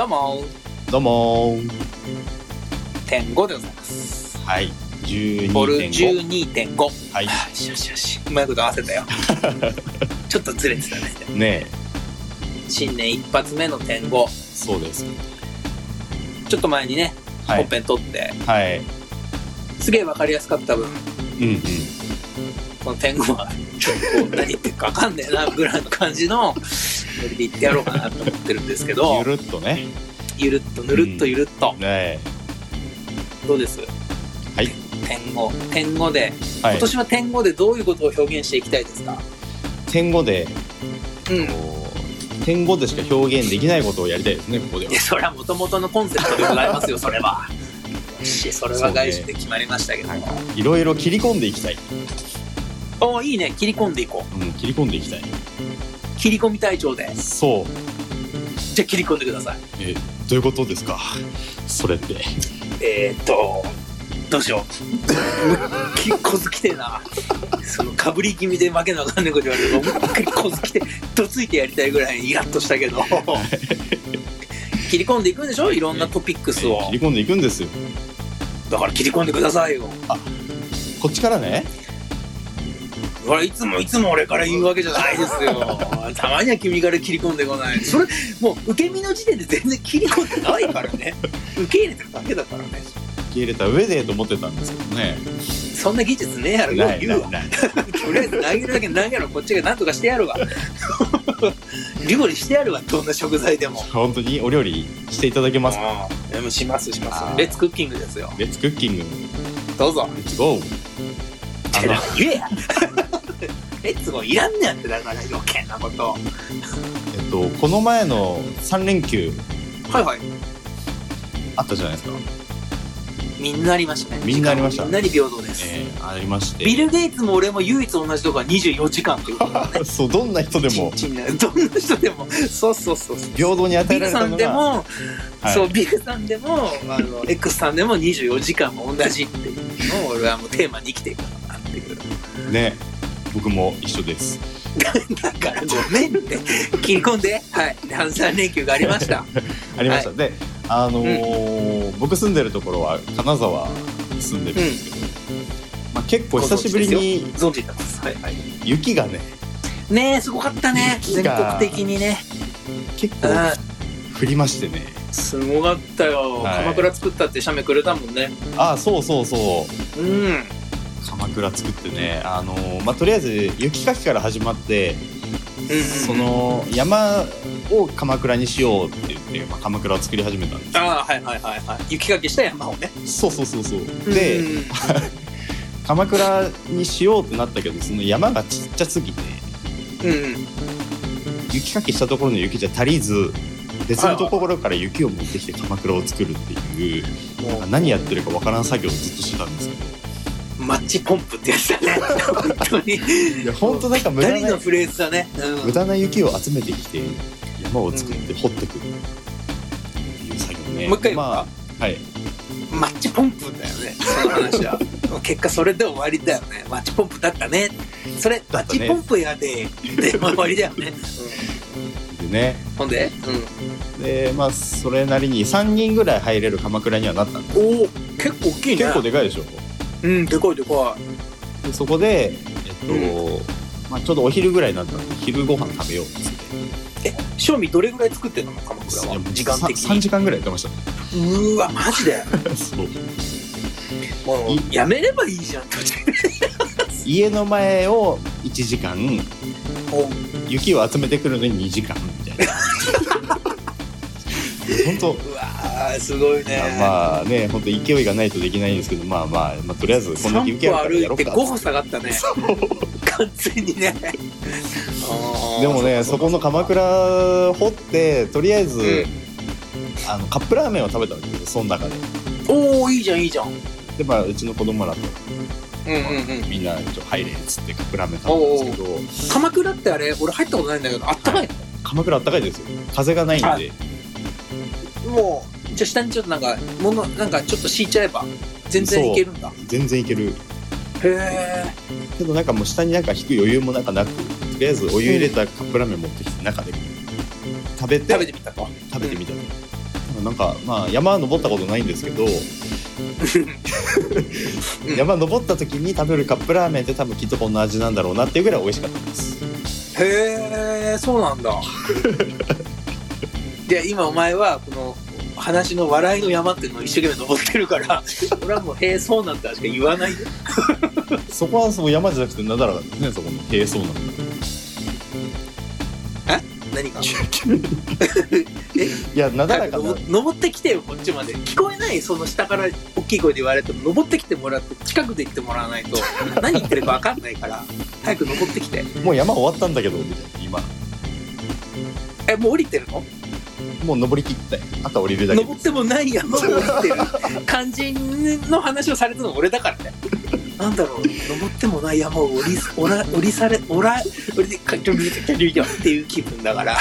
どうも。どうも。ー点5でございます。はい。ボル12.5 12.5はい。よしよしよし。うまいこと合わせたよ。ちょっとずれてたね。ね新年一発目の点5えそうです。ちょっと前にね、はい。本編撮って。はい。すげえ分かりやすかった分。うんうん。この点5はちょっと何言ってるか分かんねえなぐらいの感じのノリで言ってやろうかなと思ってるんですけどゆるっとね。ゆるっとぬるっとゆるっと、ねどうです？はい。点5点5で、えはい。今年は点5でどういうことを表現していきたいですか？点5で。うん。点5でしか表現できないことをやりたいですねここでは。それはもともとのコンセプトでございますよそれは。それは外資で決まりましたけどい。ろいろ切り込んでいきたい、おおいいね。切り込んでいこう。ん、切り込んでいきたい。う切り込み隊長で。そう。じゃあ切り込んでください。えどういうことですか？それって。えー、っとどうしよう。きこずきてえなそのかぶり気味で負けなあかんねんこと言われると思いっきりこずきてどついてやりたいぐらいイラッとしたけど切り込んでいくんでしょいろんなトピックスを切り込んでいくんですよだから切り込んでくださいよこっちからねほらいつもいつも俺から言うわけじゃないですよ。たまには君から切り込んでこない。それもう受け身の時点で全然切り込んでないからね。受け入れてるだけだからね。受け入れた上でと思ってたんですけどね。そんな技術ねえやろよない言うわ。とりあえず投げるだけ投げろこっちが何とかしてやるわ。料理してやるわどんな食材でも。本当にお料理していただけますか？うんでもしますします。レッツクッキングですよ。レッツクッキング。どうぞ。レッツゴーあの言えやレッツゴーいらんねやってだから余計なこと。えっとこの前の3連休。はいはい。あったじゃないですか。みんなありましたね。みんなありました。みんなに平等です、えー、ありまして。ビル・ゲイツも俺も唯一同じとこは24時間ということだね。そうどんな人でも。ちんちんなどんな人でも。そうそうそうそう。平等に与えビルさんでも、はい。そうビルさんでもあの X さんでも24時間も同じっていうのを俺はもうテーマに生きていくのかなっていう。ね僕も一緒です。だからごめんって切り込んではい半3連休がありました。ありました、であのー僕住んでるところは金沢に住んでるんですけど、まあ、結構久しぶりに存じてますはいはい。雪がねねえすごかったね。全国的にね。結構うん。降りましてね。すごかったよ、はい。鎌倉作ったって写メくれたもんね。あそうそうそう。うん鎌倉作ってねあのーまあとりあえず雪かきから始まってうんその山を鎌倉にしようって言って、まあ、鎌倉を作り始めたんですよ。ああはいはいはいはい。雪かきした山をね。そうそうそうそう。で、う ん鎌倉にしようってなったけどその山がちっちゃすぎてうん雪かきしたところの雪じゃ足りず別のところから雪を持ってきて鎌倉を作るっていう何やってるかわからん作業をずっとしてたんですけどマッチポンプってやつだね。本当に。いや本当なんか無駄なフレーズだね、うん。無駄な雪を集めてきて山を作って掘ってくる。っていう作業ね。もう一回まあはい。マッチポンプだよね。その話は。結果それで終わりだよね。マッチポンプだったね。それ、マッチポンプやでで終わりだよね、でね。うん、ほん。で、でまあそれなりに3人ぐらい入れる鎌倉にはなったんですうん、おお結構大きいね。結構でかいでしょうんでかいでかでそこでえっと、まあ、ちょうどお昼ぐらいになったんで昼ご飯食べようっつって。いえ正味どれぐらい作ってんの？鎌倉は。時間的3に時間ぐらいやってました。ねうーわマジで？そう。もうやめればいいじゃん。家の前を1時間。お。雪を集めてくるのに2時間。みたいな 本当。うわーすごいね。まあね本当勢いがないとできないんですけどまあまあ、まあ、とりあえずこんだけ雪あるからやろ3歩歩いてうか。5歩下がったね。完全にね。でもねそこの鎌倉掘ってとりあえず、うん。あのカップラーメンを食べたわけですよその中で。おおいいじゃんいいじゃん。うんでまあうちの子供らとうんうんみんなちょっと入れっつってカップラーメン食べたんですけど。鎌倉ってあれ俺入ったことないんだけどあったかい鎌倉あったかいですよ。風がないんで、はい。のもうじゃあ下にちょっとなんかものなんかちょっと敷いちゃえば全然いけるんだ。全然いける。へえ。けどなんかもう下になんか引く余裕もなんかなくとりあえずお湯入れたカップラーメン持ってきて中で食べて。食べてみたと食べてみた。の、なんかまあ山登ったことないんですけど。山登った時に食べるカップラーメンって多分きっとこんな味なんだろうなっていうぐらい美味しかったです。へえそうなんだ で今お前はこの話の笑いの山っていうのを一生懸命登ってるから 俺はもう「へえそうなんだ」し か言わない。でそこはそう山じゃなくてなだらかですねそこの軽装なんだ。何かいやな。だらかな登登ってきてよこっちまで。聞こえないその下から大きい声で言われても登ってきてもらって近くで行ってもらわないと 何言ってるか分かんないから早く登ってきて。もう山終わったんだけどみたいな今。えもう降りてるの？もう登りきってあとは降りるだけ。登ってもない山を降りてる感じの話をされたの俺だからね。なんだろう。登ってもない山を降り降ら降りされ降ら降りてかちょびちょびちょっていう気分だから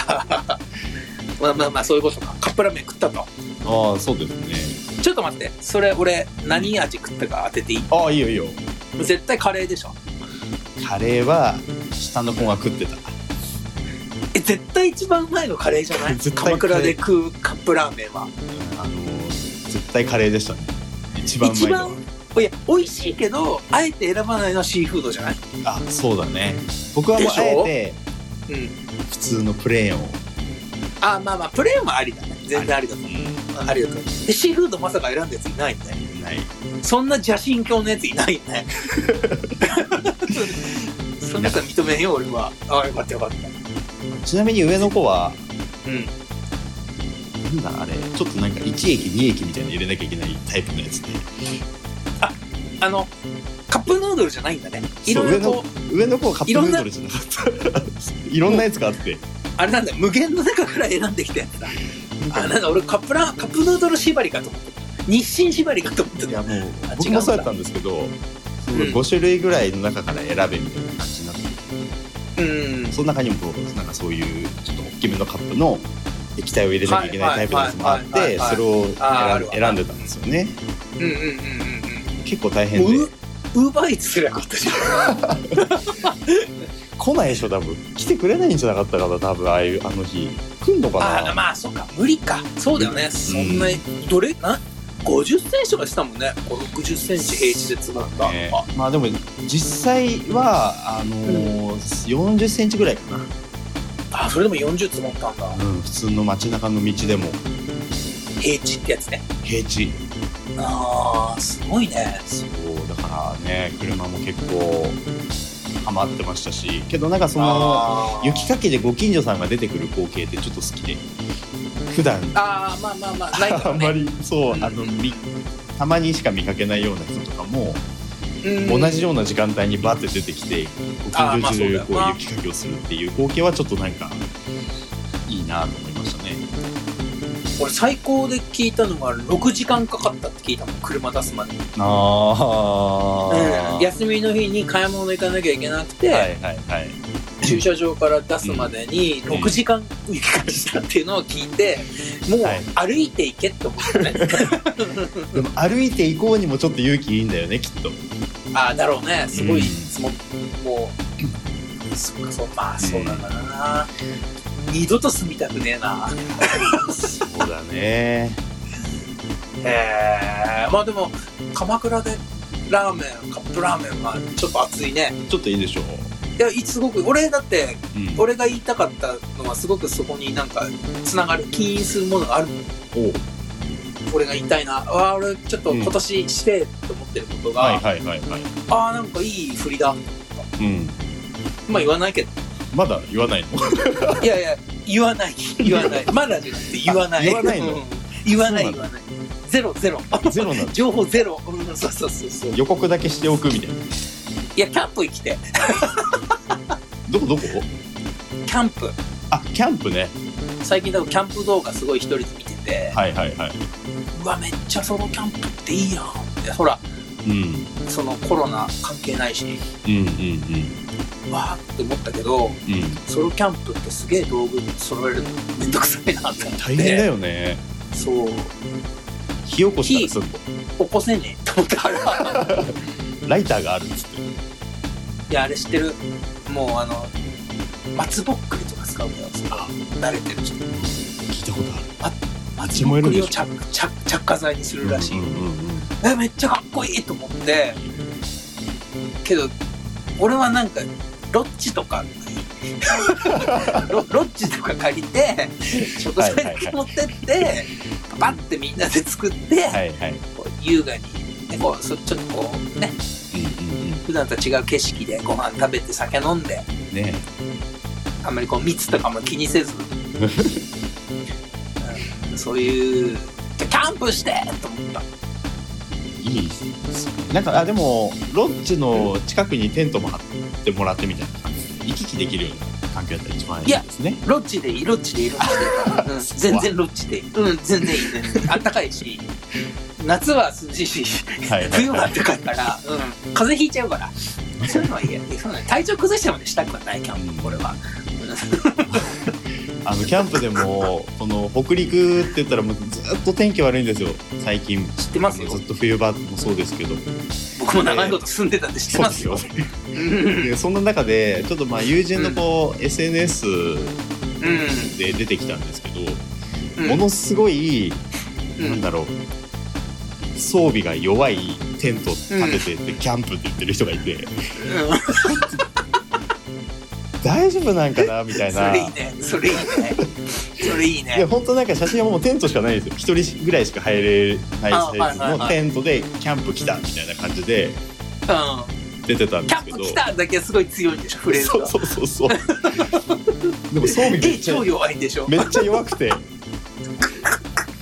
まあまあまあそういうことかカップラーメン食ったとああそうですねちょっと待ってそれ俺何味食ったか当てていいああいいよいいよ絶対カレーでしょカレーは下の子が食ってた絶対一番うまいのカレーじゃない？鎌倉で食うカップラーメンは。あの絶対カレーでしたね。一番うまいの。は一番いや美味しいけどあえて選ばないのはシーフードじゃない？あそうだね。僕はもうあえてうん。普通のプレーンを。あまあまあプレーンはありだね。全然ありだと思う。あり。だと思うでシーフードまさか選んだやついないんだよない。そんな邪神教のやついないよね。そんなやつは認めんよ俺は。ああよかったよかったちなみに上の子はうん。なんだあれちょっとなんか1駅2駅みたいなの入れなきゃいけないタイプのやつで。あのカップヌードルじゃないんだね。いろいろ上の子はカップヌードルじゃなかった。いろんなやつがあって。あれなんだよ無限の中から選んできたやつだ。あなんだ俺カップラーカップヌードル縛りかと思ってた。日清縛りかと思ってた。いやもうあ僕もそうやったんですけどすごいうん5種類ぐらいの中から選べみたいな感じになって。うんその中にもこうなんかそういうちょっと大きめのカップの液体を入れなきゃいけないタイプのやつもあってそれを選んでたんですよね。うんうんうんうん結構大うん。変でウーバーイーツすればよかったじゃん。来ないでしょ多分。来てくれないんじゃなかったかな多分ああいうあの日。来んのかな。ああまあそっか。無理か。そうだよね。そんなどれな？50センチとかしたもんね。5 6 0センチ平地で積もった、ね。あ。まあでも実際はあのー40センチぐらいかな、あそれでも40積もったんだ。うん、普通の街中の道でも。平地ってやつね。平地。ああすごいね。そうだからね車も結構ハマってましたし。けどなんかその雪かきでご近所さんが出てくる光景ってちょっと好きで普段。あーまあまあまあないかあんまりそううんあのみたまにしか見かけないような人とかもうん。同じような時間帯にバッて出てきてご近所中こな。う雪かきをするっていう光景はちょっとなんかいいなと思いましたね。俺最高で聞いたのが6時間かかったって聞いたもん車出すまで、あうん、休みの日に買い物行かなきゃいけなくて、はいはいはい駐車場から出すまでにうん。6時間雪かきしたっていうのを聞いてもうはい。歩いて行けって思ったね、でも歩いて行こうにもちょっと勇気いいんだよねきっと。ああだろうね。すごいうん積ももうそっかそうまあそうなんだな、二度と住みたくねえな。そうだね。へ えまあでも鎌倉でラーメンカップラーメンはちょっと熱いね。ちょっといいでしょいやいすごく俺だってう、うん、俺が言いたかったのはすごくそこになんかつながる起因するものがある。の俺が言いたいな。あー俺ちょっと今年してと思ってることが、はいはいはいはい。ああなんかいい振りだ。うん。まあ言わないけど。まだ言わないの？いやいや言わない。言わない。まだじゃなくて言わない。言わないの？うん。言わない言わない。ゼロゼロ。ゼロなの？情報ゼロ、うん、そうそうそうそう。予告だけしておくみたいな。いやキャンプ行きてどこどこ？キャンプ。あキャンプね。最近だとキャンプ動画すごい一人で見てて、はいはいはい。うわめっちゃソロキャンプっていいやんって。ほら。うん。そのコロナ関係ないし。うんうんわーって思ったけどうん。うんソロキャンプってすげえ道具揃えるのめんどくさいなって思って。大変だよね。そう。火起こしたらすんの起こせねえと思ったからライターがあるっつっていやあれ知ってる？もうあの松ぼっくりとか使うけどさ慣れてる人。聞いたことある。松ぼっくりを着着着火剤にするらしい、えめっちゃかっこいいと思って。けど俺はなんかロッチとか ロロッチとか借りて食材だけ持ってって、パパってみんなで作って、はいはい。こう優雅に、ね、こうそちょっとこうね。うんうん普段と違う景色でご飯食べて酒飲んでうんね。あんまりこう密とかも気にせず、うんそういうキャンプしてと思った。いいですね。なんかあでもロッジの近くにテントも張ってもらってみたいな。感じで行き来できるような環境だったら一番いいですね。ロッチでいいロッチでいいロッチでいい、うん、全然ロッチでいい。うん全然いい。全然あったかいし夏は涼しいしはいはい。冬はあったかいから、うん、風邪ひいちゃうから。そういうのはいいや。そうね。体調崩してまでしたくはないキャンプ。これは、あのキャンプでもこの北陸って言ったらもうずっと天気悪いんですよ。最近。知ってますよ。ずっと冬場もそうですけど。僕も長いこと住んでたんで知ってますよ、そうでそんな中でちょっとまあ友人のこう、SNS うん。で出てきたんですけど、うん。ものすごい、うん。なんだろう装備が弱いテント立ててって、キャンプって言ってる人がいて。大丈夫なんかなみたいそな。れいいね。それいいね。それいいいやね本当なんか写真はもうテントしかないんですよ。一人ぐらいしか入れないあサイズのテントでキャンプ来たみたいな感じでうん。出てたんキャンですけど。プ来ただけすごい強いんでしょフレーズが。そうそうそうそう。でも装備めえっちゃ超弱いんでしょ。めっちゃ弱くて。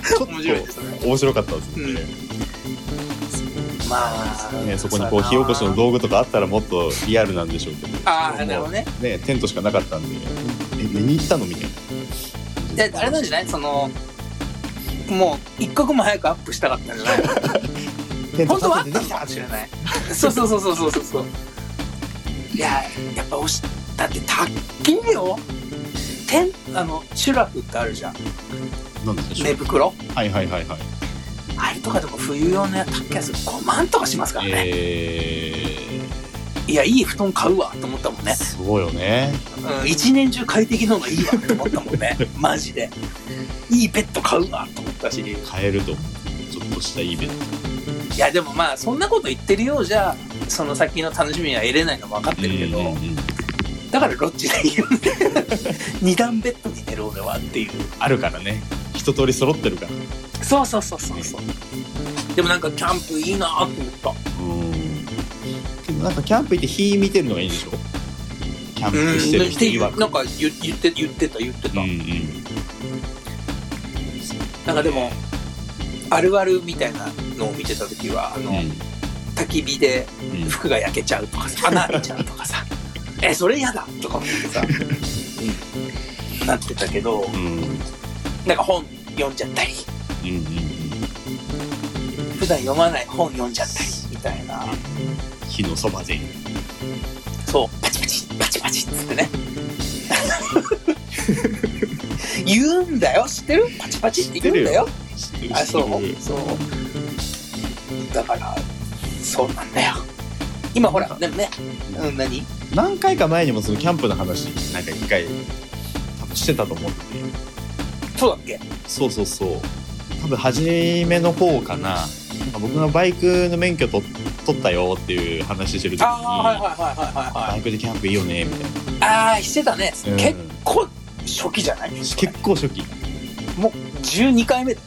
ちょっと面白かったですね,、まあねそこにこう火起こしの道具とかあったらもっとリアルなんでしょうけど。ああなるほどね。ねテントしかなかったんで。え寝に行ったのみたいな。であれなんじゃない？そのもう一刻も早くアップしたかったんじゃない？本当はあ立ってたのかもしれないそうそうそうそうそうそうそう。いややっぱ押しだってたっけえよ？テンあのシュラフってあるじゃん。なんでしょう？寝袋？はいはいはいはいとかでも冬用のやったっけやつ5万とかしますからね、えいやいい布団買うわと思ったもんー、ね、そうよね。うん、一年中快適の方がいいわと思ったもんね。マジで。いいベッド買うわと思ったし。い買えるとちょっとしたいいベッドやでもまあそんなこと言ってるようじゃその先の楽しみは得れないのも分かってるけど、うんうんうん。だからロッジでいいよね。二段ベッドに寝る俺はっていう。あるからね一通り揃ってるから。そうそうそうそうそう。でもなんかキャンプいいなと思った。うん。けどなんかキャンプ行って火見てるのがいいんでしょ？キャンうんプしてる人曰く。なんか言言って言ってた言ってた、うんうんなんかでもあるあるみたいなのを見てた時はあの、焚き火でうん。うん服が焼けちゃうとかさ穴開いちゃうとかさ。えそれ嫌だとか思ってさ、うん。なってたけどうんなんか本読んじゃったり。うんうん普段読まない本読んじゃったりみたいな。火のそばでそう。パチパチパチパチっつってね。言うんだよ。知ってる？パチパチって言うんだよ。あそう。そう。だからそうなんだよ。今ほらでもねうん何？何回か前にもそのキャンプの話なんか一回多分してたと思っててそうだっけ？そうそうそう。多分初めの方かな。僕がバイクの免許と取ったよっていう話してる時にああはいはいはいはいはいはい。バイクでキャンプいいよねみたいな。ああしてたね、うん。結構初期じゃない？結構初期。もう12回目。だよ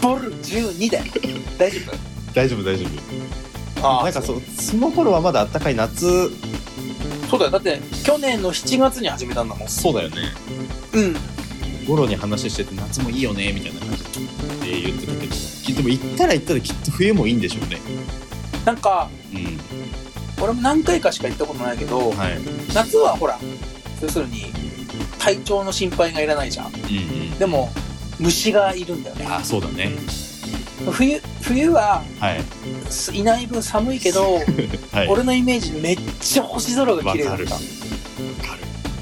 ボル12だよ大丈大丈夫大丈夫。夫あなんかそその頃はまだあったかい夏。そうだよ。だって去年の7月に始めたんだもん。そうだよね。うん頃に話してて夏もいいよねみたいな感じで言ってたけど。きっとも行ったら行ったらきっと冬もいいんでしょうね。なんかうん俺も何回かしか行ったことないけどはい。夏はほら要するに体調の心配がいらないじゃん。うんうん。でも虫がいるんだよね。あそうだね。冬冬ははい。すいない分寒いけど、はい。俺のイメージめっちゃ星空が綺麗だった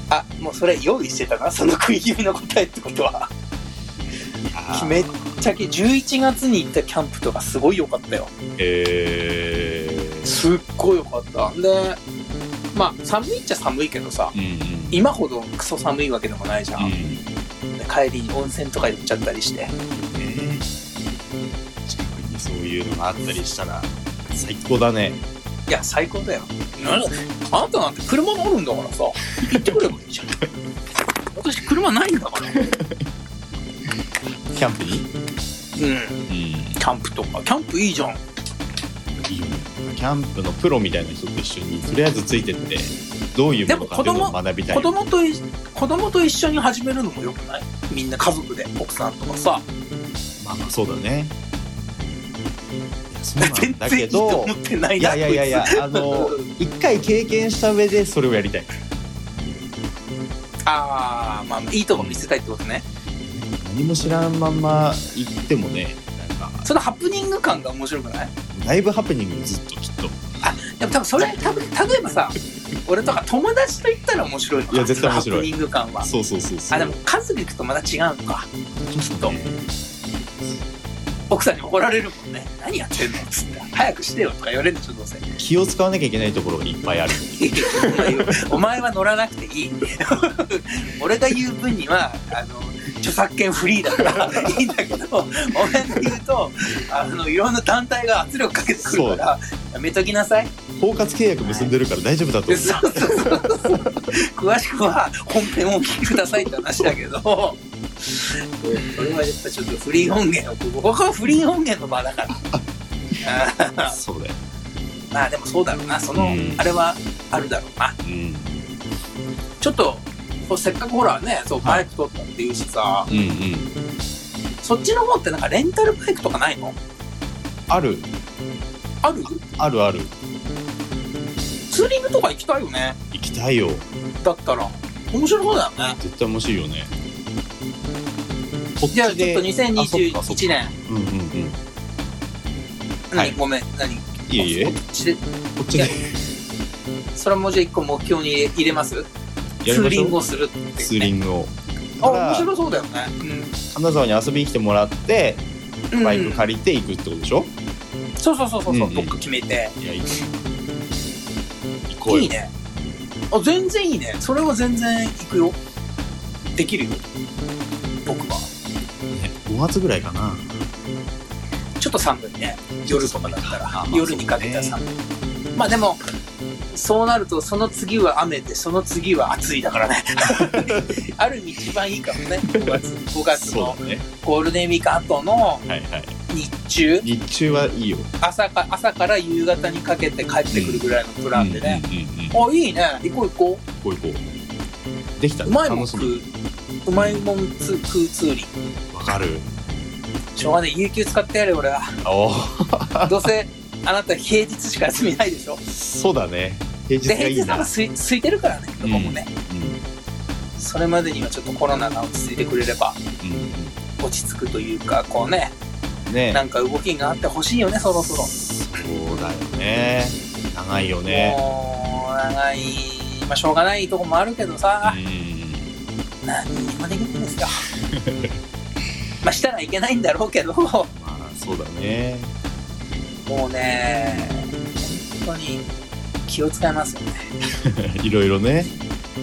あもうそれ用意してたな その食い気味の答えってことは。めっちゃき11月に行ったキャンプとかすごい良かったよ。えー。すっごい良かった。でまあ寒いっちゃ寒いけどさうんうん。今ほどクソ寒いわけでもないじゃん、うん。で帰りに温泉とか行っちゃったりして。ね近くにそういうのがあったりしたら最高だねいや最高だよ。なあなたなんて車があるんだからさ。行ってくればいいじゃん。私車ないんだから。キャンプに？うん。うん。キャンプとか。キャンプいいじゃん。いいよね。キャンプのプロみたいな人と一緒にとりあえずついてってどういうものかっていうのを学びたい。子供とい子供と一緒に始めるのもよくない？みんな家族で奥さんとかさ。まあまあそうだねそうな全んだ然いいとけど思ってないやいやいやいやあの 一回経験した上でそれをやりたい。ああまあまあいいとこ見せたいってことね。何も知らんまんま行ってもねなんか。そのハプニング感が面白くない？だいぶハプニングずっときっと。でも多分それ多分例えばさ俺とか友達と言ったら面白いのかいや絶対面白い。ハプニング感は。そうそうそうそう。あでも数でいくとまた違うのか。ちょっと。ね奥さんに怒られるもんね。何やってんのっつって。早くしてよとか言われるでしょどうせ気を使わなきゃいけないところがいっぱいある。お前は乗らなくていい 俺が言う分にはあの著作権フリーだから いいんだけどお前が言うとあのいろんな団体が圧力かけてくるからやめときなさい。包括契約結んでるから大丈夫だと思う。そうそうそう詳しくは本編をお聞きくださいって話だけど。これはやっぱちょっとフリー音源をここはフリー音源の場だから。そうだよまあでもそうだろうな。その、うん。あれはあるだろうな。うん。ちょっとせっかくほらねそうバイク取ったっていうしさ、うんうん。そっちの方ってなんかレンタルバイクとかないの？ある。ある？あるある。ツーリングとか行きたいよね。行きたいよ。だったら。面白そうだよね。絶対面白いよね。じゃあちょっとであそっかそっ2021か年。うんうんうん。何、はい。ごめん。何？いえいえ。こっちで。こっちで。それもじゃあ一個目標に入れます？やツーリングを。するっていうねツーリングを。あ面白そうだよね。金沢に遊びに来てもらってうん。バイク借りて行くってことでしょ、そうそうそうそう、うんうん。どっか決めて。いやいい行こうよ。いいね。あ全然いいね。それは全然行くよ。できるよ。僕は。ね5月ぐらいかな。ちょっと寒いね。夜とかだったら、あまあ夜にかけては寒い、まあでもそうなるとその次は雨でその次は暑いだからね。ある意味一番いいかもね。5月 ,5 月のゴールデンウィーク後のはいはい。日中。日中はいいよ。朝か朝から夕方にかけて帰ってくるぐらいのプランでね、うんうんあいいね。行こう行こ行こう行こう。できた？ねううまいもん食う。うまいもんつ食うツーリングわかる。しょうがない有給使ってやれ俺は。お どうせあなた平日しか休みないでしょ。そうだね平日でがいいな。すい空いてるからねどこもね、うそれまでにはちょっとコロナが落ち着いてくれればん落ち着くというかこうねうんね。なんか動きがあってほしいよねそろそろ、そうだよね。長いよね。もう長いまあしょうがないとこもあるけどさ、うん。何にもできないんですよ。まあしたらいけないんだろうけど。もまあそうだね。うね本当に気を使いますよね。いろいろね。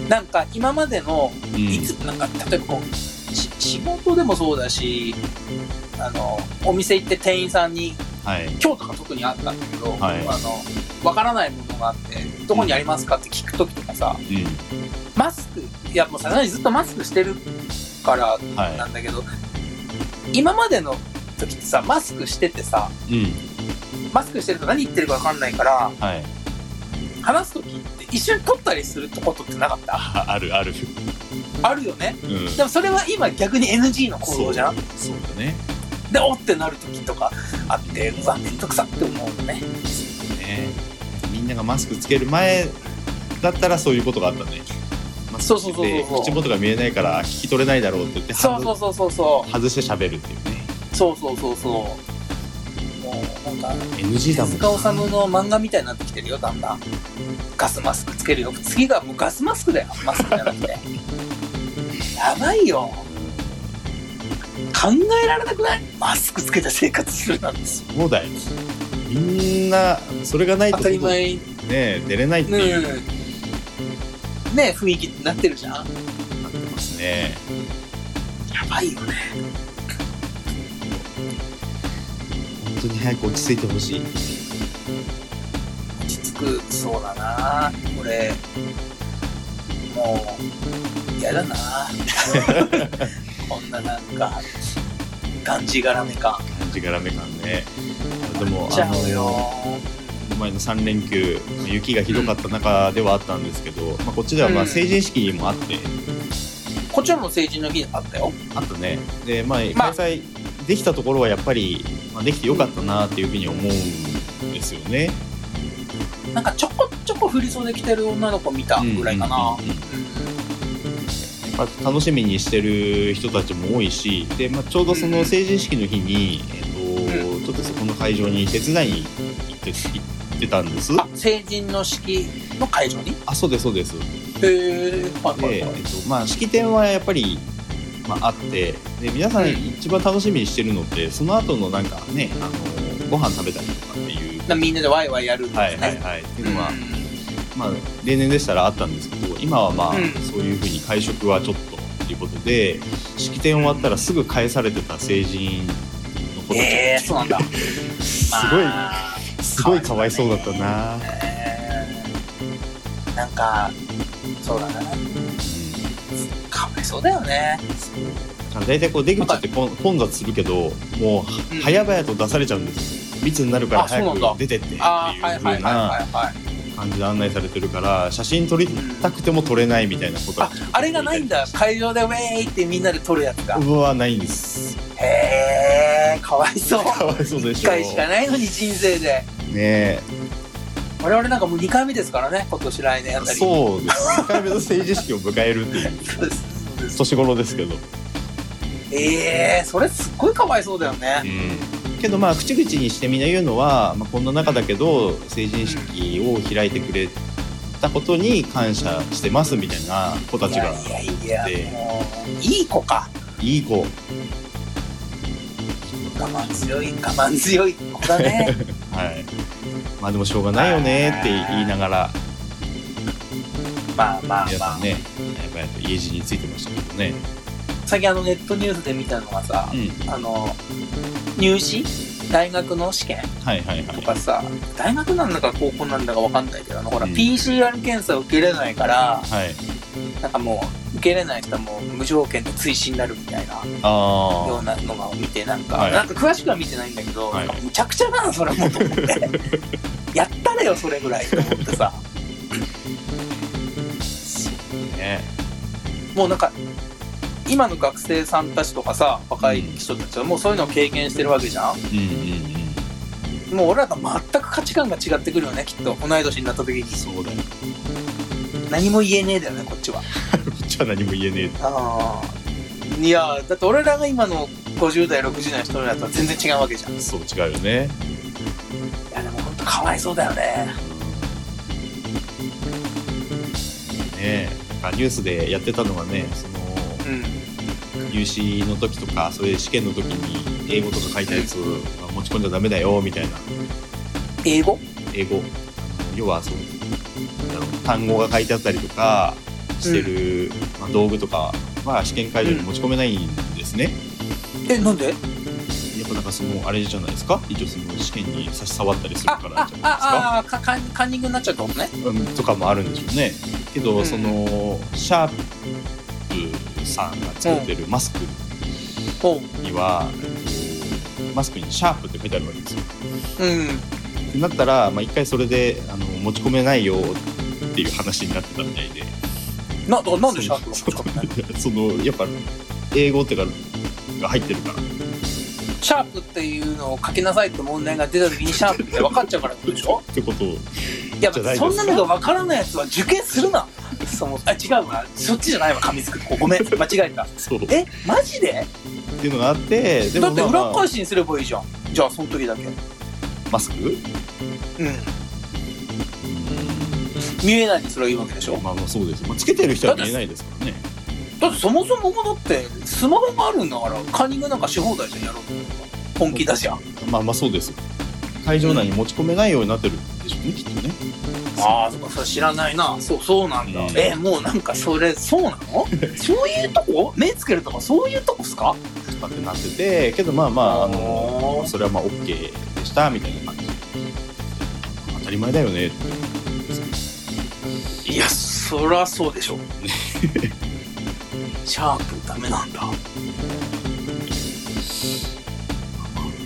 なんか今までのうん。いつなんか例えばこうし仕事でもそうだしあのお店行って店員さんにはい。今日とか特にあったんだけど、はい。あのわからないものがあってどこにありますかって聞く時とかさうん。マスクいやもうさすがにずっとマスクしてるからはい。なんだけど、今までの時ってさマスクしててさうん。マスクしてると何言ってるかわかんないからはい話す時って一瞬撮ったりすることってなかった？ああるある。あるよね。うん。でもそれは今逆に NG の行動じゃん？そうだね。でおってなる時とかあってうわめんどくさって思うのね。ね。みんながマスクつける前だったらそういうことがあったね。マスクそうそうそうそう。口元が見えないから聞き取れないだろうって言ってそうそうそうそうそ外して喋るっていうね。うそうそうそうそう。もうなんか NG だもん手塚治虫の漫画みたいになってきてるよだんだん。ガスマスクつけるよ。次がもうガスマスクだよ。マスクじゃなくて。やばいよ。考えられなくない？マスクつけて生活するなんて。そうだよ。みんなそれがないと当たり前。ね出れないっていう、うんね雰囲気になってるじゃん。なってますね。やばいよね。当に早く落ち着いてほしい落ち着く、そうだな。俺、もう、嫌だな。こんななんか、がんじがらめ感。感じがらめ感ねでもちゃうあよ。の前の3連休雪がひどかった中ではあったんですけど、まあ、こっちではまあうん成人式もあって、こっちはもう成人の日あったよ。あとねで、まあ、まあ開催できたところはやっぱり、まあ、できてよかったなっていうふうに思うんですよね。なんかちょこちょこ振り袖着てる女の子見たぐらいかな。楽しみにしてる人たちも多いしで、まあ、ちょうどその成人式の日に、えっとちょっとそこの会場に手伝いに行って行ってたんです。あ、成人の式の会場に？あそうですそうです。へえ、はいはいまあ、式典はやっぱり、まあ、あってで皆さん一番楽しみにしてるのってその後のなんかねあのご飯食べたりとかっていう。なみんなでワイワイやるんですね。はいはいはい、っていうのは、うんまあ、例年でしたらあったんですけど今はまあ、うんそういうふうに会食はちょっとっていうことで式典終わったらすぐ返されてた成人の子たち、えー、そうなんだ。すごい、まあすごいかわいそうだったな、えーなんか、そうだな。そうだよね。うん、大体こう出口って混混雑するけどもううん早々と出されちゃうんですよ密になるから早く出てってっていうあーはいはいはい風な。感じで案内されてるから写真撮りたくても撮れないみたいなことあ、あれがないんだ。会場でウェーイってみんなで撮るやつが。うわないんですへえ、かわいそう。かわいそうでし一ょ回しかないのに人生で。ねえ我々なんかもう2回目ですからね、今年来年あたり。そうです2回目の成人式を迎えるっていう そうです。年頃ですけど、ええそれすっごいかわいそうだよね。けどまあ口々にしてみんな言うのは、まあ、こんな中だけど成人式を開いてくれたことに感謝してますみたいな子たちがいやいやいでや、いい子か。いい子。我慢強い、我慢強い子だね。はい。まあでもしょうがないよねって言いながらまあまあまあ。皆さんねやっぱり家路についてましたけどね。最近あのネットニュースで見たのがさう、んあの、入試？大学の試験？とかさ、大学なんだか高校なんだかわかんないけど、あのほら、うん。PCR 検査を受けれないから、はい。なんかもう、受けれない人はもう無条件で追試になるみたいなよあうなのが見て、なんか、はい。なんか詳しくは見てないんだけど、はい。むちゃくちゃだな、それもと思って。やったれよ、それぐらいと思ってさ。あねもうなんか、今の学生さんたちとかさ、若い人たちはもうそういうのを経験してるわけじゃんうんうんうんもう俺らと全く価値観が違ってくるよね、きっと。同い年になった時に。そうだよ何も言えねえだよね、こっちは。こっちは何も言えねえああ。いや、だって俺らが今の50代、60代の人らとは全然違うわけじゃん。いそう違うよねや、でも本当かわいそうだよね。ねえかニュースでやってたのがねそのうん。入試の時とかそういう試験の時に英語とか書いたやつは持ち込んじゃダメだよみたいな。英語？英語。あの要はそうなんだろう単語が書いてあったりとかしてる、まあ、道具とかは試験会場に持ち込めないんですね、え、なんで？やっぱなんかそのあれじゃないですか？一応その試験に差し障ったりするあか、らあじゃ、ないですか？あ、あ、かカンカンニングになっちゃうってことね。うん、とかもあるんでしょうねけど、うんそのシャープさんが作ってるマスクほには、えっとマスクに「シャープ」って書いてあるわけですよ。う。うん。ってなったら、まあ、一回それであの持ち込めないよっていう話になってたみたいで。な、だなんでシャープが持ち込めないそのやっぱ英語ってかが入ってるから。シャープっていうのを書きなさいって問題が出た時にシャープって分かっちゃうからってことでしょ？ってことをいやそんなのが分からないやつは受験するな。そのあ違うわ。そっちじゃないわ紙作りごめん。間違えた。そう。っえマジで？ていうのがあってでだってもまあ、まあ。裏返しにすればいいじゃん。じゃあその時だけ。うんマスク？見えないにすればいいわけでしょ？まあまあそうです、まあ、つけてる人は見えないですからね。だってそもそもだってスマホがあるんだからカンニングなんかし放題じゃんやろうと本気だじゃ。んまあまあそうです。会場内に持ち込めないようになってる。んででしょうねきっとね。ああそっかそれ知らないな。そうそうなんだ、うん。えもうなんかそれそうなの？そういうとこ？目つけるとかそういうとこっすか？とかってなっててけどまあまああのそれはまあ OK でしたみたいな。感じ当たり前だよね。っていやそりゃそうでしょ。シャープダメなんだ。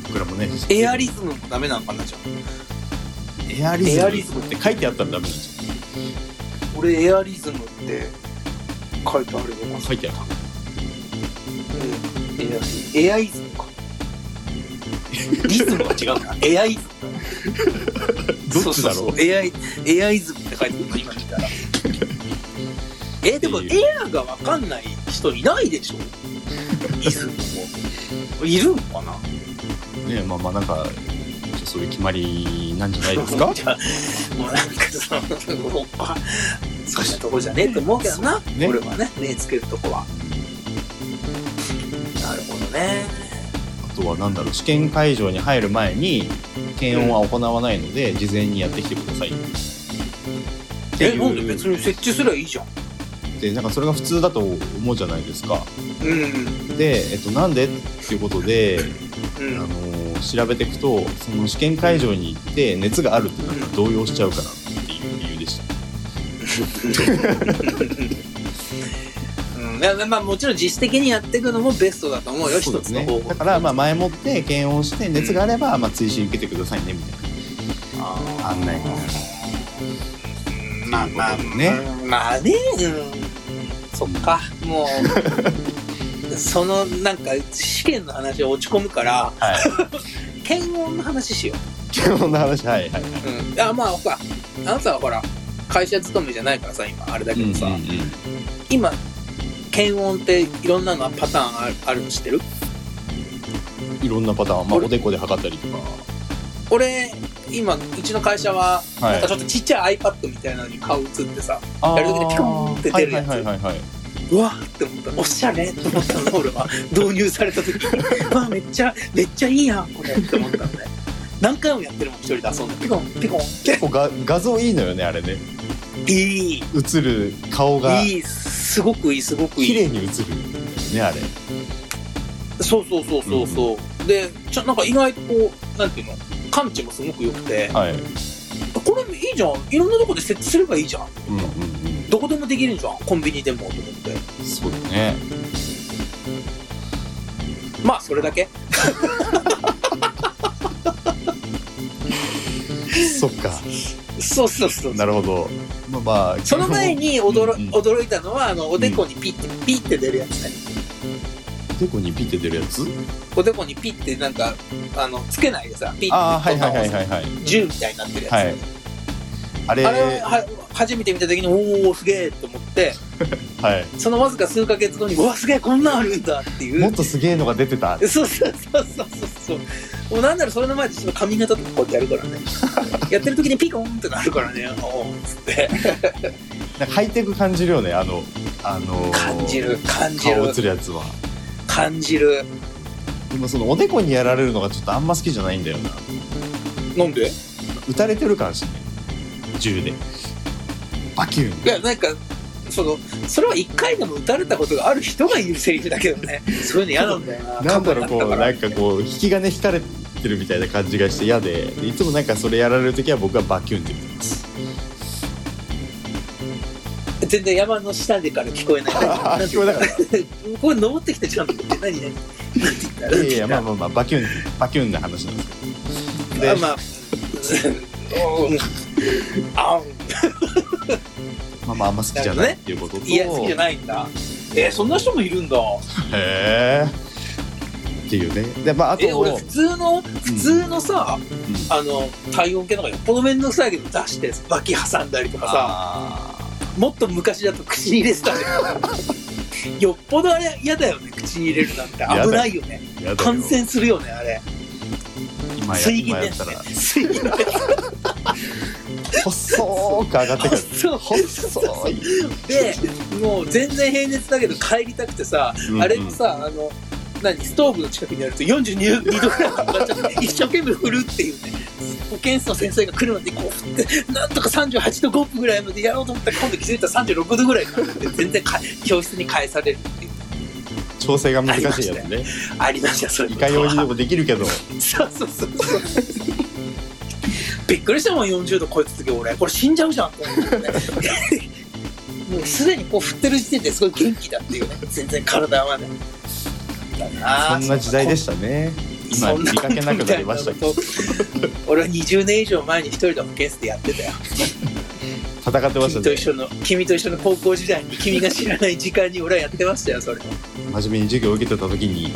僕らもねエアリズムもダメなんかなじゃあエアリズム。エアリズムって書いてあったらダメなんですよ俺エアリズムって書いてあるのか書いてあるうんエアエアイズムか。リズムは違うな。エアイズ。ム どっちだろう？そうそうそう。エアイエアイズムって書いてるの今見た。らえでもエアが分かんない人いないでしょ？イズムも。いるのかな？ねまあまあなんかそういう決まりなんじゃないですか？じゃあもうなんかそのもうあそんなとこじゃねえと思うけどな、ね。俺はね目つけるとこは。なるほどね。あとはなんだろう試験会場に入る前に検温は行わないので、事前にやってきてください。っていう。えなんで別に設置すりゃいいじゃん。でなんかそれが普通だと思うじゃないですか。うん。で、えっと、なんで？っていうことで、うあんのー調べていくとその試験会場に行って熱があるってなったら動揺しちゃうからっていう理由でした。うん。まあもちろん自主的にやっていくのもベストだと思うよそうですね。一つの方法。だからまあ前もって検温して熱があればまあ追試受けてくださいねみたいな。案内になん。まあまあね。うん。まあねうん。そっかもう そのなんか試験の話落ち込むからはい。検温の話しよ検温の話はいはい。はい、う、うん、あまあほらあなたはほら会社勤めじゃないからさ今あれだけどさ、うんうんうん。今検温っていろんなのパターンあるあるの知ってる？いろんなパターン、まあ、俺おでこで測ったりとか。俺今うちの会社ははい。なんかちょっとちっちゃい iPad みたいなのに顔映ってさ、あー。やる時にピコンって出るやつ。はいはいはいはい、はうわーって思った。おしゃれって思ったの俺は。導入された時う わめっちゃめっちゃいいやんこれ。って思ったのね。何回もやってるもん一人で遊んでピコンピコン。結構が画像いいのよねあれね。いい。映る顔が。いい。すごくいいすごくいい。綺麗に映るねあれ。そうそうそうそうそう、でちょなんか意外とこうなんていうの？感知もすごく良くて。はい。これいいじゃん。いろんなとこで設置すればいいじゃんうん。うんうんどこでもできるじゃんコンビニでも。と思ってそうだね。まあそれだけ。そっか。そうそうそうなるほど。まあまあその前に驚,、うんうん。驚いたのはあのおでこにピッて、ピッて出るやつね。おでこにピッて出るやつ？おでこにピッてなんかあのつけないでさピッてああはいはいはいはいはい。銃みたいになってるやつ、はいあれ。あれはは初めて見た時におおすげえと思って はい。そのわずか数ヶ月後にうわすげえこんなんあるんだっていう。もっとすげえのが出てた。そうそうそうそうそうもうなんならそれの前でちょっと髪型とかこうやってやるからね。やってる時にピコンってなるからねおおっつって。なんかハイテク感じるよねあのあのー感じる感じ顔る映るやつは。感じる。でもそのおでこにやられるのがちょっとあんま好きじゃないんだよな。なんで？撃たれてる感しね銃で。バキュンいやなんかそのそれは一回でも撃たれたことがある人が言うセリフだけどね。そういうの嫌なんだよな。なんだろうこうなんかこう引き金引かれてるみたいな感じがして嫌ででいつもなんかそれやられる時は僕はバキュンって言ってます。全然山の下でから聞こえない。あ 聞こえなかっこれ登ってきてちゃんと言って何何？何て言ったいやいやまあまあまあバキュンバキュンな話なんですけど。であまあまあまああんま好きじゃないっていうことと、いや好きじゃないんだえーそんな人もいるんだ。へえっていうね。でまああとえ俺普通の普通のさ、うん。あの体温計の方がよっぽど面倒くさいけど出して脇挟んだりとかさあもっと昔だと口に入れてたじゃんよっぽどあれ嫌だよね口に入れるなんて。危ないよね。感染するよねあれ。水銀ね。水銀細く上がってくる。つそう細いでもう全然平熱だけど帰りたくてさ、うんうん。あれもさあの何ストーブの近くにあると42度ぐらい上がっちゃって一生懸命振るっていうね。保健室の先生が来るまでこう振ってなんとか38度5分ぐらいまでやろうと思ったら今度気づいたら36度ぐらいになって全然か教室に返されるっていう。調整が難しいやつね。ありました。そういうこといかようにでもできるけど。そうそうそうそうびっくりしたもん40度超えた時俺。これ死んじゃうじゃんと思ってね。もうすでにこう振ってる時点ですごい元気だっていうね。全然体はね。だなあ。そんな時代でしたね。今そんな見かけなくなりましたけど。俺は20年以上前に一人で保健室でやってたよ。戦ってましたね。君と一緒の君と一緒の高校時代に君が知らない時間に俺はやってましたよそれ。を真面目に授業を受けてた時に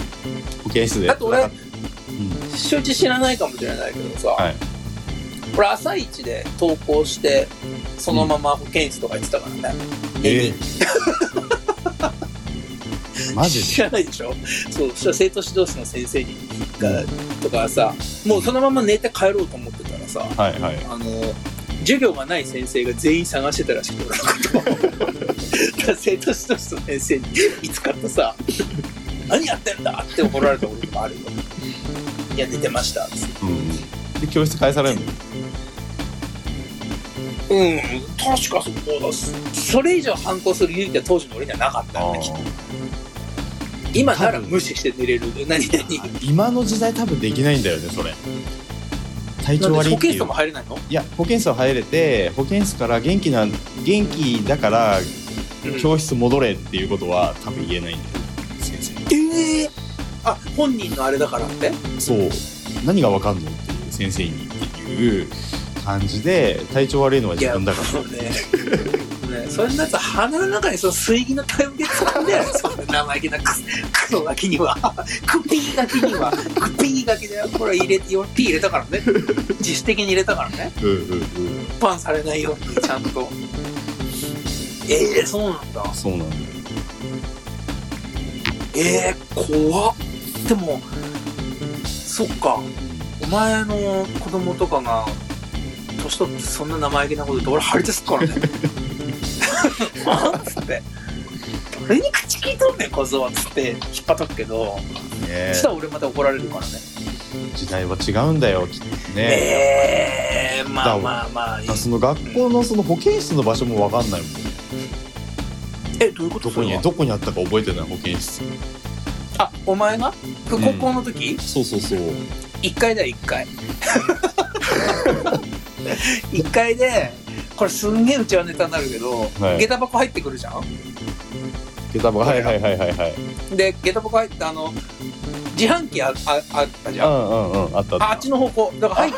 保健室であと俺うん。承知知らないかもしれないけどさ、はい俺朝一で登校してそのまま保健室とか行ってたからね、ええ マジ知でらないでしょ？そうそしたら生徒指導室の先生にがとかさもうそのまま寝て帰ろうと思ってたらさはいはい。あの授業がない先生が全員探してたらしくて俺のこと。生徒指導室の先生に見つかってさ「何やってんだ!」って怒られたこともあるよ。いや寝てました。っつってうん。で教室返されるの？うん確かそうだ。それ以上反抗する勇気は当時の俺にはなかったよねきっと。今なら無視して寝れる。何々今の時代多分できないんだよねそれ。体調悪いっていう。で保健室も入れないの、いや保健室は入れて保健室から元気な元気だからうん。教室戻れっていうことは多分言えないんだよ。先生。ええあ本人のあれだからって？そう。何がわかんのっていう先生にっていう感じで体調悪いのは自分だから。ねね。そんなやつ鼻の中にその水銀のタイムで掴んでやるそんな生意気なククソガキには。クピーガキには。クピーガキだよこれ入れてピー入れたからね。自主的に入れたからね。うんうんうんパンされないようにちゃんと。ええそうなんだ。そうなんだよ。えー、怖っ。でもそっか。お前の子供とかが年取ってそんな生意気なこと言って俺張り出すからね。な んつって。俺に口聞いとんねん小僧はつって引っ張っとくけど、ね、そしたら俺また怒られるからね。時代は違うんだよきっとね。え、ね、まあまあまあその学校のその保健室の場所も分かんないもんね、うん、えどういうこと？どこにどこにあったか覚えてない保健室？あお前が？高校の時、うん、そうそうそう。1階だよ1階 1階でこれすんげえうちはネタになるけど、はい、下駄箱入ってくるじゃん？下駄箱。はいはいはいはいはい。で下駄箱入ってあの自販機あああったじゃん,うんうんうん、あったあっちの方向。だから入っ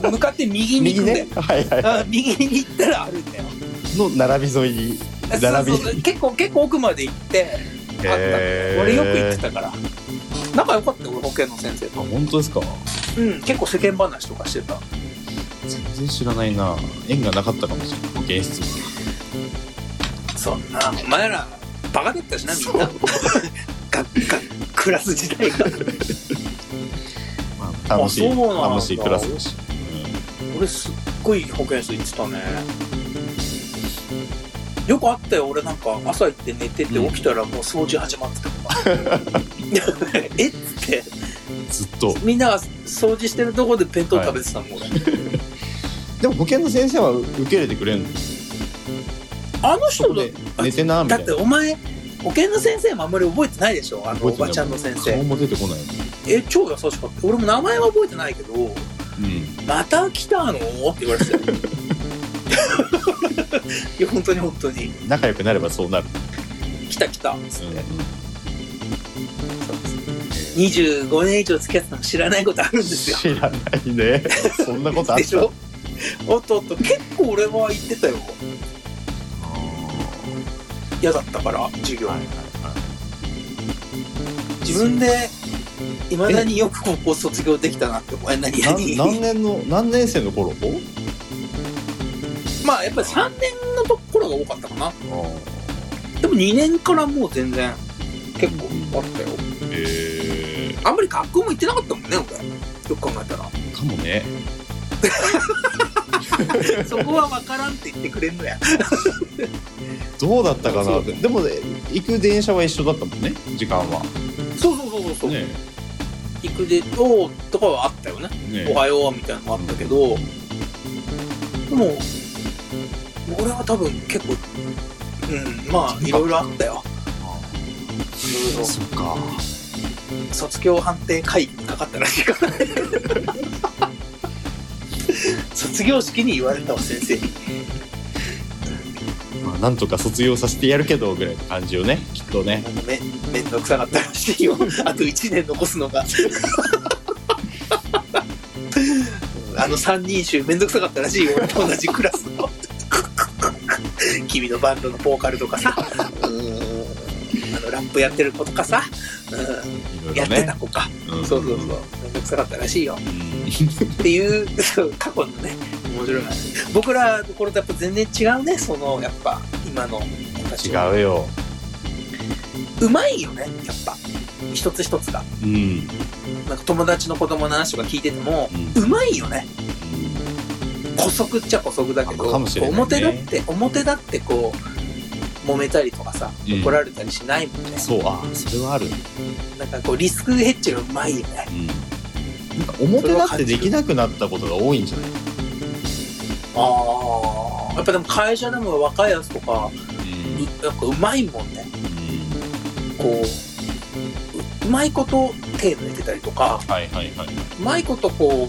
て向かって右に行って右,、ね？はいはい、右に行ったらあるんだよ。の並び沿いに並びそう。そう結構結構奥まで行ってあった。俺よく行ってたから。仲良かった俺保健の先生と。本当ですか？うん結構世間話とかしてた。全然知らないな。縁がなかったかもしれない。保健室はそんな。お前らバカだったしなみんな。ががクラス時代が。まあ楽しい。あそうなんだ。楽しいクラスだし、俺すっごい保健室行ってたね。よくあったよ俺なんか朝行って寝ててうん。起きたらもう掃除始まってた。と か えっつって。うんずっと。みんなが掃除してるとこで弁当食べてたもん、俺でも保健の先生は受け入れてくれんの？あの人で寝てなみだったいな。てお前保健の先生もあんまり覚えてないでしょ？あの覚えてない。おばちゃんの先顔生も出てこない。もんえ超優しかった。俺も名前は覚えてないけどうん。また来たの？って言われてたよ。いや本当に本当に。仲良くなればそうなる、来た来た。っつって、うんうん25年以上付き合ってても知らないことあるんですよ。知らないね。そんなことあった？でしょ？おっっと結構俺は言ってたよ。嫌だったから授業、はいはい自分でいまだによく高校卒業できたなって思うえ何はい、何何年の何年生の頃？まあやっぱり3年のところが多かったかな。でも2年からもう全然結構あったよ。えあんまり学校も行ってなかったもんね俺。よく考えたら。ー、かもね そこは分からんって言ってくれんのや。どうだったかなでもね行く電車は一緒だったもんね時間は。そうそうそうそうそう、ね。行くで「おーとかはあったよね「ね。おはよう」みたいなのもあったけど。でも俺は多分結構うんまあいろいろあったよ。いろいろそっか。卒業判定会かかったらしいからね 卒業式に言われたわ先生に。まあなんとか卒業させてやるけどぐらいの感じよね。きっとね。めめんどくさかったらしいよ。あと1年残すのが。あの三人衆めんどくさかったらしいよ。俺と同じクラスの。君のバンドのボーカルとかさ。うん。あのラップやってる子とかさ、うん、やってた子か、うん。そうそうそう。めんどくさかったらしいよ。うんっていう過去のね。面白い。話僕らの頃とやっぱ全然違うねそのやっぱ今の違うよ。うまいよねやっぱ。一つ一つが。うん。なんか友達の子供の話とか聞いてても、ううまいよね。古速っちゃ古速だけどね。表だって表だってこう揉めたりとかさうん。怒られたりしないもんね、そうあそれはある。なんかこうリスクヘッジがうまいよね。うんなんか表だってできなくなったことが多いんじゃない？ああやっぱでも会社でも若いやつとかうん。うなんかうまいもんね。こうううまいこと手抜いてたりとかはいはいはい。うまいことこ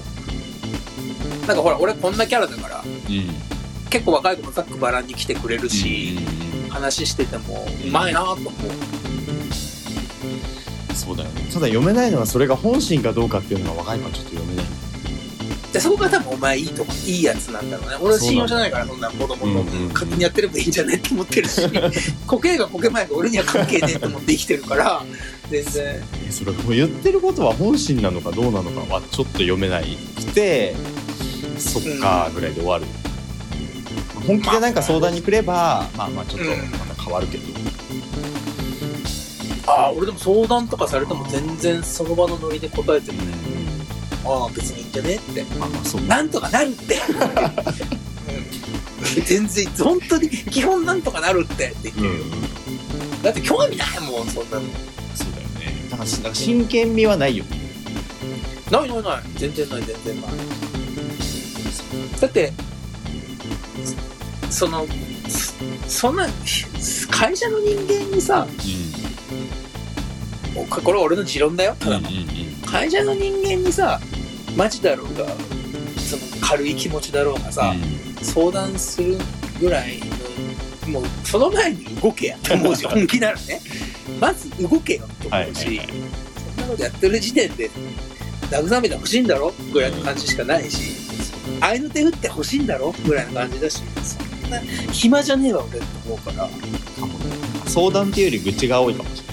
うなんかほら俺こんなキャラだからうん。結構若い子もざっくばらんに来てくれるし、話しててもうまいなと思うそうだよね。ただ読めないのはそれが本心かどうかっていうのが若い子はちょっと読めない。でそこが多分お前いいとこいいやつなんだろうね。俺は信用じゃないからそんな子供のうんうんうん勝手にやってればいいんじゃないって思ってるし。コケがコケ前が俺には関係ねえと思って生きてるから 全然。えそれもう言ってることは本心なのかどうなのかはちょっと読めないくてそっかぐらいで終わる、本気でなんか相談に来ればまあまあちょっとまた変わるけど、ああ俺でも相談とかされても全然その場のノリで答えてるね。ああ別にいいんじゃね？って。まあまあそう。なんとかなるって、うん、全然本当に基本なんとかなるって。って。言ってるよ、うん。うんだって興味ないもんそんなの。そうだよね。だからなんか真剣味はないよ。ねないないない。全然ない全然ない。だってそのそそんな会社の人間にさこれ俺の持論だよ。ただの、会社の人間にさマジだろうがその軽い気持ちだろうがさ、相談するぐらいのもうその前に動けやって思うし 本気ならね。まず動けよって思うし、はいはいはい。そんなことやってる時点で慰めてほしいんだろ？ぐらいの感じしかないし、合いの手打ってほしいんだろ？ぐらいの感じだしそんな暇じゃねえわ俺って思うから。相談っていうより愚痴が多いかもしそう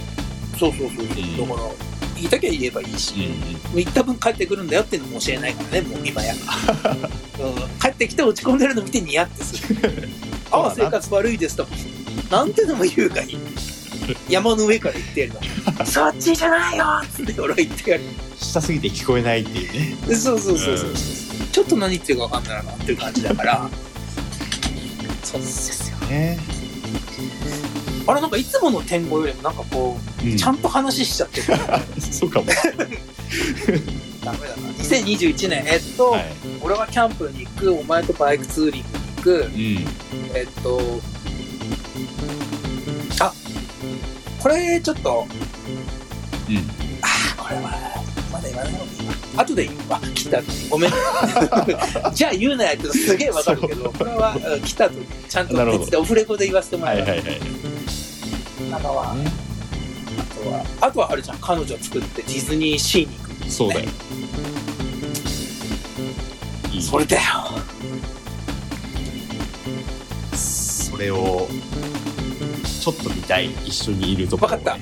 そうそうそう、うん。だから言いたきゃ言えばいいし、う言った分帰ってくるんだよっていうのも教えないからねもう今や、うん、帰ってきて落ち込んでるの見てニヤってする。ああ生活悪いですと。なんてのも言うがいい。山の上から言ってやるの。そっちじゃないよっつって俺は言ってやる。下すぎて聞こえないっていうね。そうそうそうそう。そう、うん。ちょっと何言ってるか分かんないなっていう感じだから。そうですよね、あれなんかいつもの天狗よりもなんかこう、うん。ちゃんと話しちゃってる。そうかも、ダメだな。2021年えっと、はい。俺はキャンプに行くお前とバイクツーリングに行くうん、えっとあこれちょっとうん。あこれはまだ言わない方がいいわ後で言うわ。来た後に。ごめん。じゃあ言うなやってのすげえわかるけどこれはうん来た後にちゃんと別でオフレコで言わせてもらます、はいうはいはいあとは。ねあとはあとはあるじゃん彼女作ってディズニーシーに行くそうだよ、それだよ。それをちょっと見たい。一緒にいるとこね、わかっ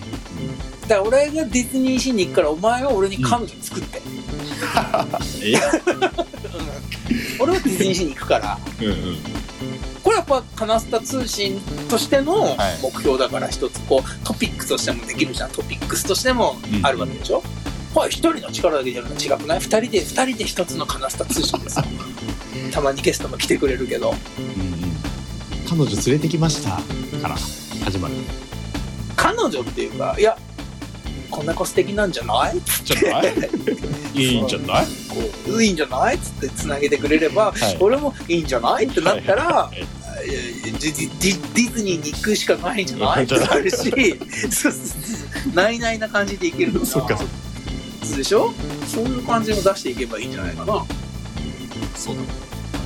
だから俺がディズニーシーに行くからお前は俺に彼女作って、え？俺はディズニーシーに行くから。うんうん。これやっぱカナスタ通信としてのはい。目標だから一つこうトピックとしてもできるじゃん。トピックスとしてもあるわけでしょ、これ一人の力だけでやるの違くない。二人で二人で一つのカナスタ通信ですよ。たまにゲストも来てくれるけど。うんうん。彼女連れてきましたから始まる。彼女っていうかいやこんな子素敵なんじゃない？じゃない？いいんじゃない？こういいんじゃない？っつってつなげてくれれば、はい。俺もいいんじゃない？ってなったら、はいいやディディズニーに行くしかないんじゃないってなるしないないな感じでいけるからそっかそでしょそういう感じも出していけばいいんじゃないかなそうだね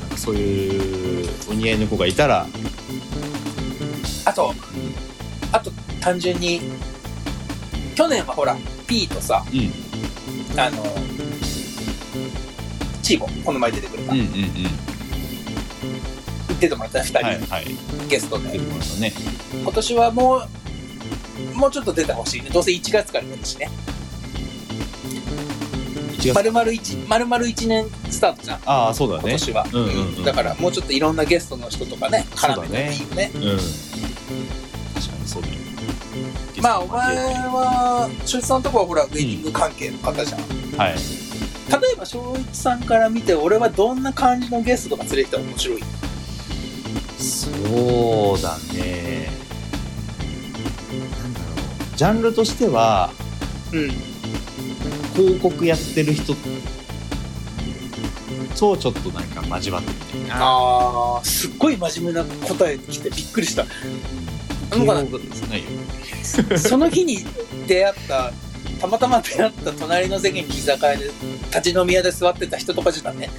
なんかそういうお似合いの子がいたら、あとあと単純に去年はほら P とさうん、あのチーボこの前出てくれた、うんうんうん出てもらった2人、はいはい。ゲストで。ね。今年はもうもうちょっと出てほしいね。どうせ1月から出るしね。1月。丸々1丸々1年スタートじゃん。ああそうだね。今年は、うんうんうん。だからもうちょっといろんなゲストの人とかね絡めてもいいよね。うん。確かにそうだよ。まあお前は翔一さんのとこはほらウェディング関係の方じゃん、はい。例えば翔一さんから見て俺はどんな感じのゲストとか連れてきたら面白い？そうだね。なんだろう。ジャンルとしてはうん。広告やってる人とちょっとなんか交わってみたいな。あーすっごい真面目な答え来てびっくりした。なんかなその日に出会ったたまたま出会った隣の席に居酒屋で立ち飲み屋で座ってた人とかじゃね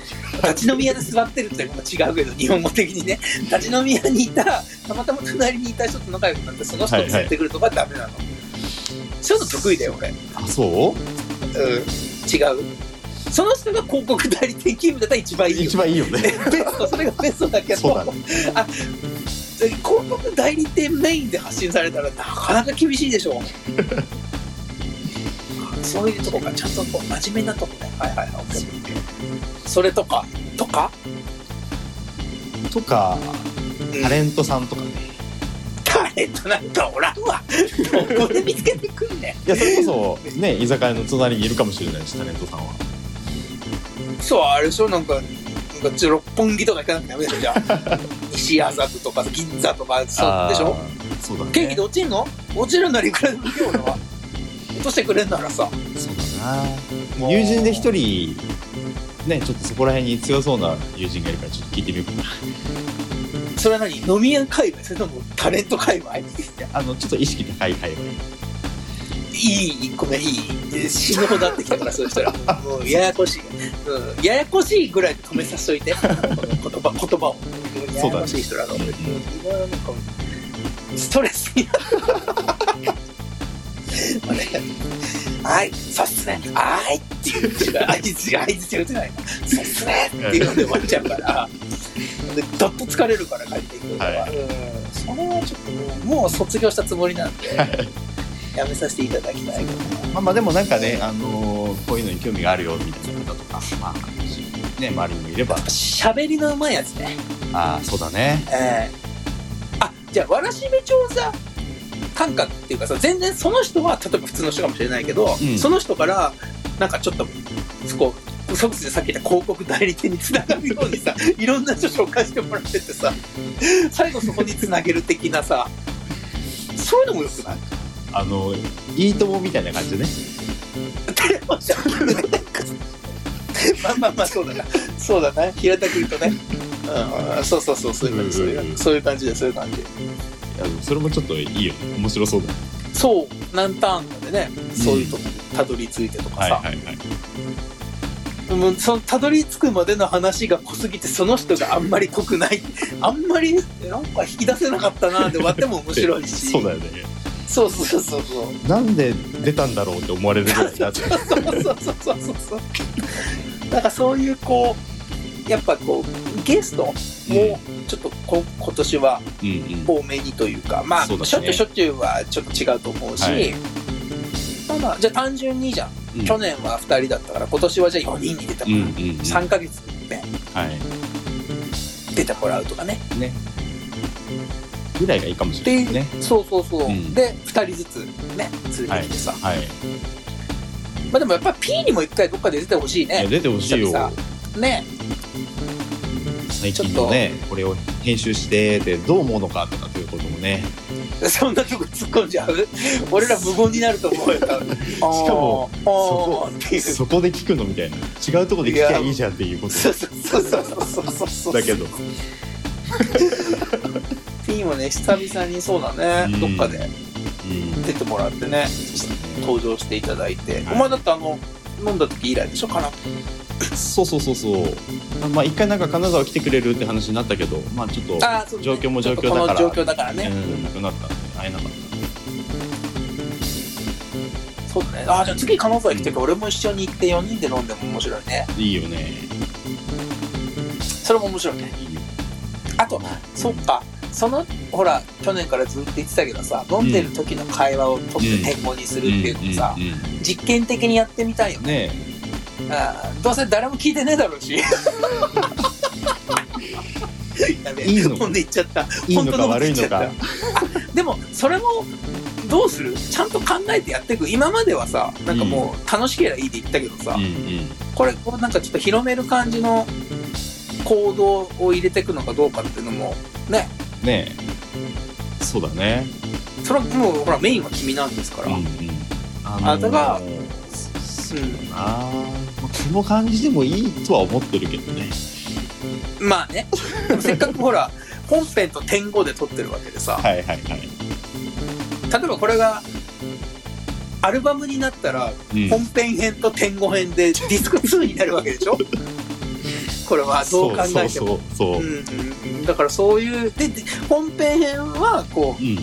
立ち飲み屋で座ってるっても違うけど日本語的にね。立ち飲み屋にいたたまたま隣にいた人と仲良くなってその人を連れてくるとかダメなの、そういうの得意だよ俺。あそう？うん。違う。その人が広告代理店勤務だったら一番いいよ。一番いいよね。ベスト。それがベストだけど。そうだね。広告代理店メインで発信されたらなかなか厳しいでしょそういうとこがちゃんとこう真面目なとこね。はいはいはい。それとか。とか、とかうん。タレントさんとかね。タレントなんかおらんわ。どこで見つけてくんねん。いやそれこそね居酒屋の隣にいるかもしれないしタレントさんは。そうあれでしょ？なんかなんか六本木とか行かなきゃダメでしょじゃあ。西麻布とか銀座とかそうでしょ？そうだね。ケーキで落ちんの？落ちるならいくらでもいいよ俺は落としてくれんならさ。そうだな。友人で一人ねちょっとそこら辺に強そうな友人がいるからちょっと聞いてみようかな。それは何？飲み屋界隈？それともタレント界隈？いあのちょっと意識高い界隈。いごめんいい。死ぬほどなってきたからそういう人ら。もうややこしい、うん、ややこしいぐらいで止めさせといて。言葉言葉を。ややこしい人らの、そうんかストレスになるまあねはい、そうっすね。はい っていうしか、あいつが、あいつが打てないの。そうっすねっていうので終わっちゃうから、でどっと疲れるから帰っていくのは、はいうん、それはちょっともう、卒業したつもりなんで、やめさせていただきたいな。まあまあでもなんかね、あのーこういうのに興味があるよみたいな方とか、まあ、ね、周りにもいれば、喋りのうまいやつね。ああ、そうだね。ええあ、じゃあ、わらしべ調査感覚っていうかさ、全然その人は、例えば普通の人かもしれないけど、うん。その人から、なんかちょっと、こう、即時でさっき言った広告代理店につながるようにさ、いろんな人紹介してもらっててさ、最後そこにつなげる的なさ、そういうのもよくない？あの、いいともみたいな感じでね。テレフォンじゃんまあまあまあそうだな。そうだな。平たく言うとね。うん。そうそうそうそういう感じそういう感じ。そういう感じでそういう感じいやでもそれもちょっといいよね。面白そうだね。そう何ターンかでねそういうとこにたどり着いてとかさ、はいはいはい。もうそのたどり着くまでの話が濃すぎてその人があんまり濃くないあんまりなんか引き出せなかったなで終わっても面白いし そうだよね。そうそうそうそうそうなんで出たんだろうって思われるぐらいだって。そうそうそうそうそうそうなんかそういうこうやっぱこうゲストもちょっとこ今年はうんうん。多めにというかまあそうだねしょっちゅうしょっちゅうはちょっと違うと思うし、はいまあまあじゃあ単純にじゃん、うん去年は2人だったから今年はじゃあ4人に出てうんもらう、うんうん。3ヶ月に一遍はい。出てもらうとかねね。ぐらいがいいかもしれないね。そうそうそう、うんで2人ずつね連れてきてさ、はい。まあでもやっぱ P にも一回どっかで出てほしいね出てほしいよ。ね最近のね、これを編集してでどう思うのかとかということもね、そんなとこ突っ込んじゃう？俺ら無言になると思うよ しかもあーっていう。そこで聞くのみたいな。違うとこで聞きゃいいじゃんっていうこと。そうそうそうそうだけど。ピンはね久々にそうだね、うん。どっかで。うん。出てもらってね。登場していただいて、お前だってあの飲んだ時以来でしょ？かなそうそうそうそう。まあ一回なんか金沢来てくれるって話になったけどまあちょっと状況も状況だから。ちょっとこの状況だからね、うんなくなった。んで会えなかっそうだね。あーじゃあ次金沢来てから俺も一緒に行って4人で飲んでも面白いね。たいいよね。それも面白いね。あとそっか。そのほら去年からずっと言ってたけどさ飲んでる時の会話を取って天語にするっていうのさ、うん。うん。うん。実験的にやってみたいよね。ねあーどうせ誰も聞いてねえだろうし。やべえいいので言っちゃった。いいのか悪いのか。でもそれもどうする？ちゃんと考えてやっていく。今まではさなんかもう楽しければいいって言ったけどさ、うんうん。これこうなんかちょっと広める感じの行動を入れていくのかどうかっていうのもね。ねそうだね。それはもうほらメインは君なんですから、うんうん。ああなたがそうだな、まあ、この感じでもいいとは思ってるけどね。まあね。せっかくほら 本編と点5で撮ってるわけでさ。はいはいはい、例えばこれがアルバムになったらうん。本編編と点5編でディスク2になるわけでしょ？これはどう考えても。そうそうんだからそういうでで本編編はこうん。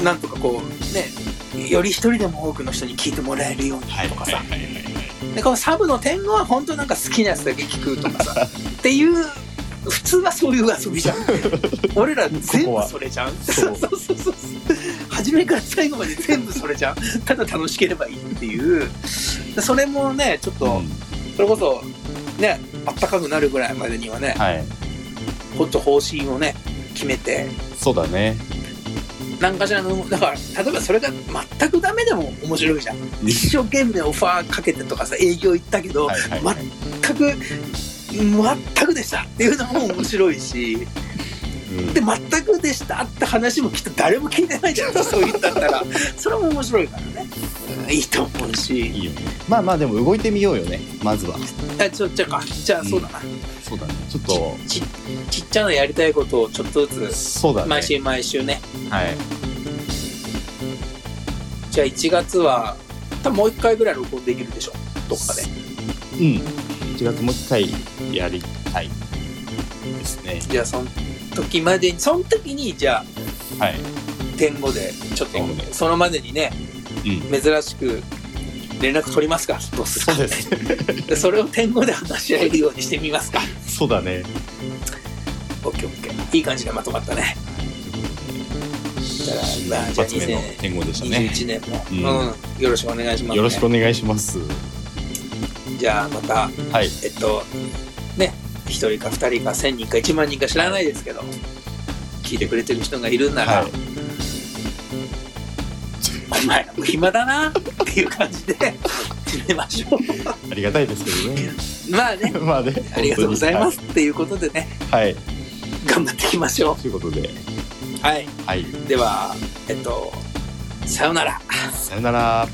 うなんとかこうねより一人でも多くの人に聞いてもらえるようにはいとかさ、はいはいはいはいでこのサブの点5は本当なんか好きなやつだけ聞くとかさっていう普通はそういう遊びじゃん。俺ら全部それじゃん。そそう。うそうそうそう。初めから最後まで全部それじゃん。ただ楽しければいいっていう。それもねちょっと、うん。それこそねあったかくなるぐらいまでにはねはい。ほんと方針をね決めて。そうだね何かしらのだから例えばそれが全くダメでも面白いじゃん。一生懸命オファーかけてとかさ営業行ったけど、はいはい。はい全く全くでしたっていうのも面白いし。うん。で全くでしたって話もきっと誰も聞いてないじゃないですかそう言ったったら。それも面白いからね、うん。いいと思うし。いいよね。まあまあでも動いてみようよね。まずは。あちょじゃあか。じゃあそうだな、そうだね。ちょっと。ちちっちゃなやりたいことをちょっとずつそうだね。毎週毎週ねはい。じゃあ1月は多分もう1回ぐらい録音できるでしょどっかで。うん。1月もう一回やりたい。ですね。じゃあその時までにその時にじゃあはい。点5でちょっとそのまでにねうん。珍しく連絡取りますか。どうするか。そうです。でそれを点5で話し合えるようにしてみますか。そうだね。OKOK いい感じでまとまったねだからまあ一発目の天狗でしたね。21年も、ううん。んよろしくお願いします、ね、よろしくお願いします。じゃあまたはい。えっとね1人か2人か1000人か1万人か知らないですけど、聞いてくれてる人がいるんなら、はい。お前暇だなっていう感じで決めましょありがたいですけどね。うまあね。まあね。ありがとうございますっていうことでね。はい、はい、頑張っていきましょということで。うはい。はい。ではえっとさよなら。さよなら